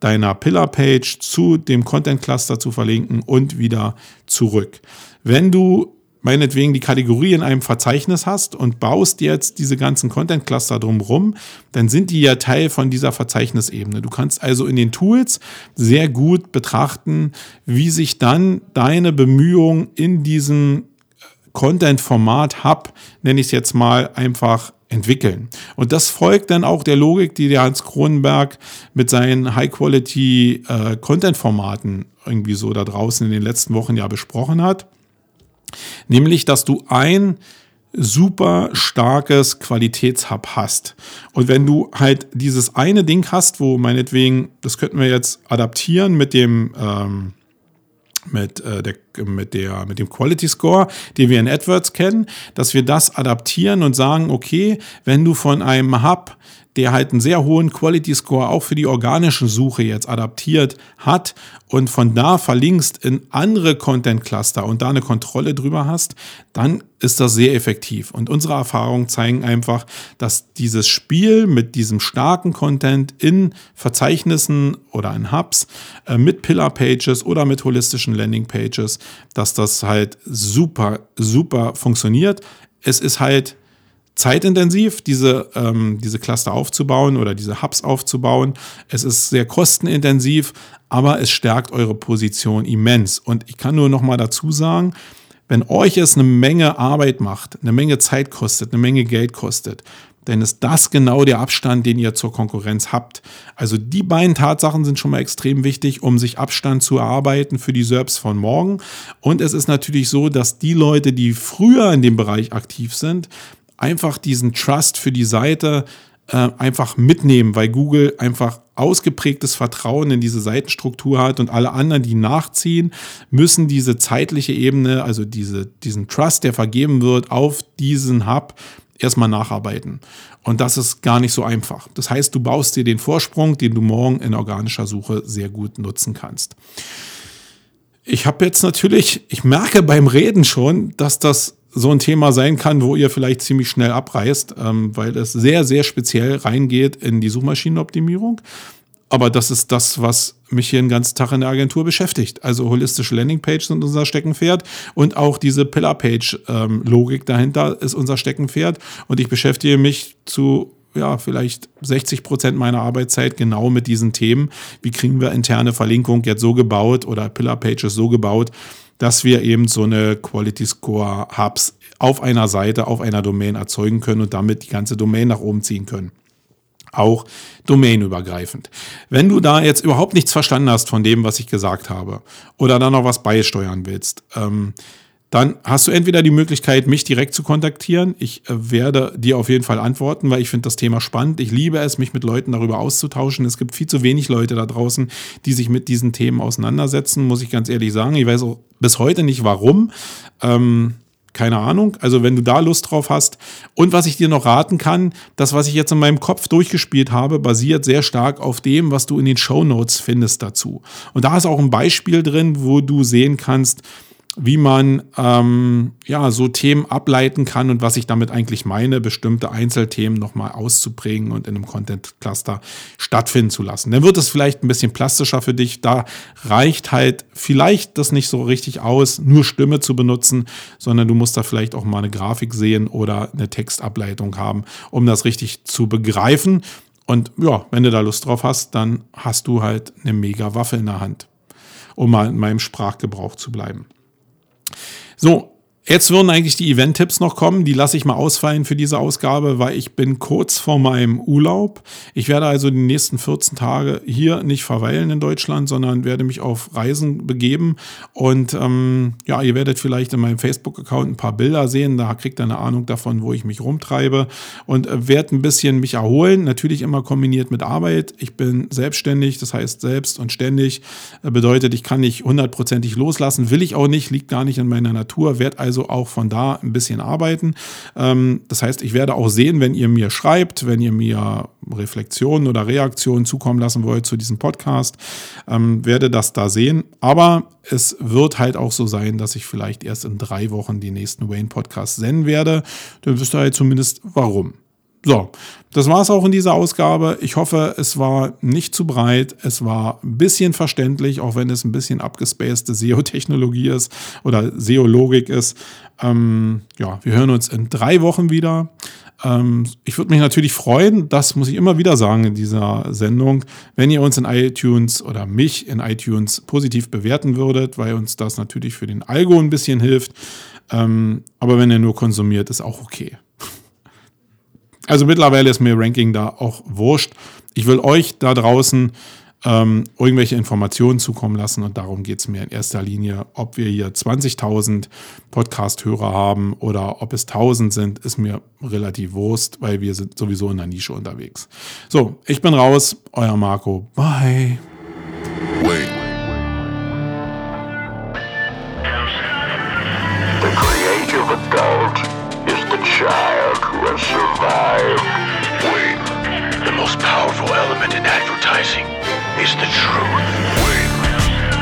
deiner Pillar-Page zu dem Content-Cluster zu verlinken und wieder zurück. Wenn du meinetwegen die Kategorie in einem Verzeichnis hast und baust jetzt diese ganzen Content-Cluster drumherum, dann sind die ja Teil von dieser Verzeichnisebene. Du kannst also in den Tools sehr gut betrachten, wie sich dann deine Bemühungen in diesem Content-Format Hub, nenne ich es jetzt mal, einfach entwickeln. Und das folgt dann auch der Logik, die der Hans Kronenberg mit seinen High-Quality-Content-Formaten äh, irgendwie so da draußen in den letzten Wochen ja besprochen hat. Nämlich, dass du ein super starkes Qualitätshub hast. Und wenn du halt dieses eine Ding hast, wo meinetwegen, das könnten wir jetzt adaptieren mit dem, ähm, mit, äh, der, mit, der, mit dem Quality Score, den wir in AdWords kennen, dass wir das adaptieren und sagen, okay, wenn du von einem Hub der halt einen sehr hohen Quality Score auch für die organische Suche jetzt adaptiert hat und von da verlinkst in andere Content Cluster und da eine Kontrolle drüber hast, dann ist das sehr effektiv. Und unsere Erfahrungen zeigen einfach, dass dieses Spiel mit diesem starken Content in Verzeichnissen oder in Hubs äh, mit Pillar Pages oder mit holistischen Landing Pages, dass das halt super, super funktioniert. Es ist halt zeitintensiv, diese, ähm, diese Cluster aufzubauen oder diese Hubs aufzubauen. Es ist sehr kostenintensiv, aber es stärkt eure Position immens. Und ich kann nur noch mal dazu sagen, wenn euch es eine Menge Arbeit macht, eine Menge Zeit kostet, eine Menge Geld kostet, dann ist das genau der Abstand, den ihr zur Konkurrenz habt. Also die beiden Tatsachen sind schon mal extrem wichtig, um sich Abstand zu erarbeiten für die SERPs von morgen. Und es ist natürlich so, dass die Leute, die früher in dem Bereich aktiv sind, einfach diesen Trust für die Seite äh, einfach mitnehmen, weil Google einfach ausgeprägtes Vertrauen in diese Seitenstruktur hat und alle anderen, die nachziehen, müssen diese zeitliche Ebene, also diese, diesen Trust, der vergeben wird, auf diesen Hub erstmal nacharbeiten. Und das ist gar nicht so einfach. Das heißt, du baust dir den Vorsprung, den du morgen in organischer Suche sehr gut nutzen kannst. Ich habe jetzt natürlich, ich merke beim Reden schon, dass das so ein Thema sein kann, wo ihr vielleicht ziemlich schnell abreißt, ähm, weil es sehr, sehr speziell reingeht in die Suchmaschinenoptimierung. Aber das ist das, was mich hier den ganzen Tag in der Agentur beschäftigt. Also holistische Landingpage sind unser Steckenpferd und auch diese Pillar-Page-Logik ähm, dahinter ist unser Steckenpferd. Und ich beschäftige mich zu ja, vielleicht 60 Prozent meiner Arbeitszeit genau mit diesen Themen. Wie kriegen wir interne Verlinkung jetzt so gebaut oder Pillar Pages so gebaut, dass wir eben so eine Quality Score Hubs auf einer Seite, auf einer Domain erzeugen können und damit die ganze Domain nach oben ziehen können auch domainübergreifend. Wenn du da jetzt überhaupt nichts verstanden hast von dem, was ich gesagt habe, oder da noch was beisteuern willst, ähm, dann hast du entweder die Möglichkeit, mich direkt zu kontaktieren. Ich äh, werde dir auf jeden Fall antworten, weil ich finde das Thema spannend. Ich liebe es, mich mit Leuten darüber auszutauschen. Es gibt viel zu wenig Leute da draußen, die sich mit diesen Themen auseinandersetzen, muss ich ganz ehrlich sagen. Ich weiß auch bis heute nicht warum. Ähm, keine Ahnung. Also wenn du da Lust drauf hast. Und was ich dir noch raten kann, das, was ich jetzt in meinem Kopf durchgespielt habe, basiert sehr stark auf dem, was du in den Show Notes findest dazu. Und da ist auch ein Beispiel drin, wo du sehen kannst, wie man ähm, ja so Themen ableiten kann und was ich damit eigentlich meine, bestimmte Einzelthemen nochmal auszuprägen und in einem Content Cluster stattfinden zu lassen. Dann wird es vielleicht ein bisschen plastischer für dich. Da reicht halt vielleicht das nicht so richtig aus, nur Stimme zu benutzen, sondern du musst da vielleicht auch mal eine Grafik sehen oder eine Textableitung haben, um das richtig zu begreifen. Und ja, wenn du da Lust drauf hast, dann hast du halt eine mega Waffe in der Hand, um mal in meinem Sprachgebrauch zu bleiben. So, Jetzt würden eigentlich die Event-Tipps noch kommen. Die lasse ich mal ausfallen für diese Ausgabe, weil ich bin kurz vor meinem Urlaub. Ich werde also die nächsten 14 Tage hier nicht verweilen in Deutschland, sondern werde mich auf Reisen begeben. Und ähm, ja, ihr werdet vielleicht in meinem Facebook-Account ein paar Bilder sehen. Da kriegt ihr eine Ahnung davon, wo ich mich rumtreibe. Und äh, werde ein bisschen mich erholen. Natürlich immer kombiniert mit Arbeit. Ich bin selbstständig, das heißt selbst und ständig. Äh, bedeutet, ich kann nicht hundertprozentig loslassen. Will ich auch nicht, liegt gar nicht in meiner Natur. Werde also also auch von da ein bisschen arbeiten. Ähm, das heißt, ich werde auch sehen, wenn ihr mir schreibt, wenn ihr mir Reflexionen oder Reaktionen zukommen lassen wollt zu diesem Podcast, ähm, werde das da sehen. Aber es wird halt auch so sein, dass ich vielleicht erst in drei Wochen die nächsten Wayne-Podcasts senden werde. Dann wisst ihr halt zumindest warum. So, das war es auch in dieser Ausgabe. Ich hoffe, es war nicht zu breit. Es war ein bisschen verständlich, auch wenn es ein bisschen abgespacede SEO-Technologie ist oder SEO-Logik ist. Ähm, ja, wir hören uns in drei Wochen wieder. Ähm, ich würde mich natürlich freuen, das muss ich immer wieder sagen in dieser Sendung, wenn ihr uns in iTunes oder mich in iTunes positiv bewerten würdet, weil uns das natürlich für den Algo ein bisschen hilft. Ähm, aber wenn ihr nur konsumiert, ist auch okay. Also mittlerweile ist mir Ranking da auch wurscht. Ich will euch da draußen ähm, irgendwelche Informationen zukommen lassen und darum geht es mir in erster Linie. Ob wir hier 20.000 Podcast-Hörer haben oder ob es 1.000 sind, ist mir relativ Wurst, weil wir sind sowieso in der Nische unterwegs. So, ich bin raus, euer Marco. Bye. Wait.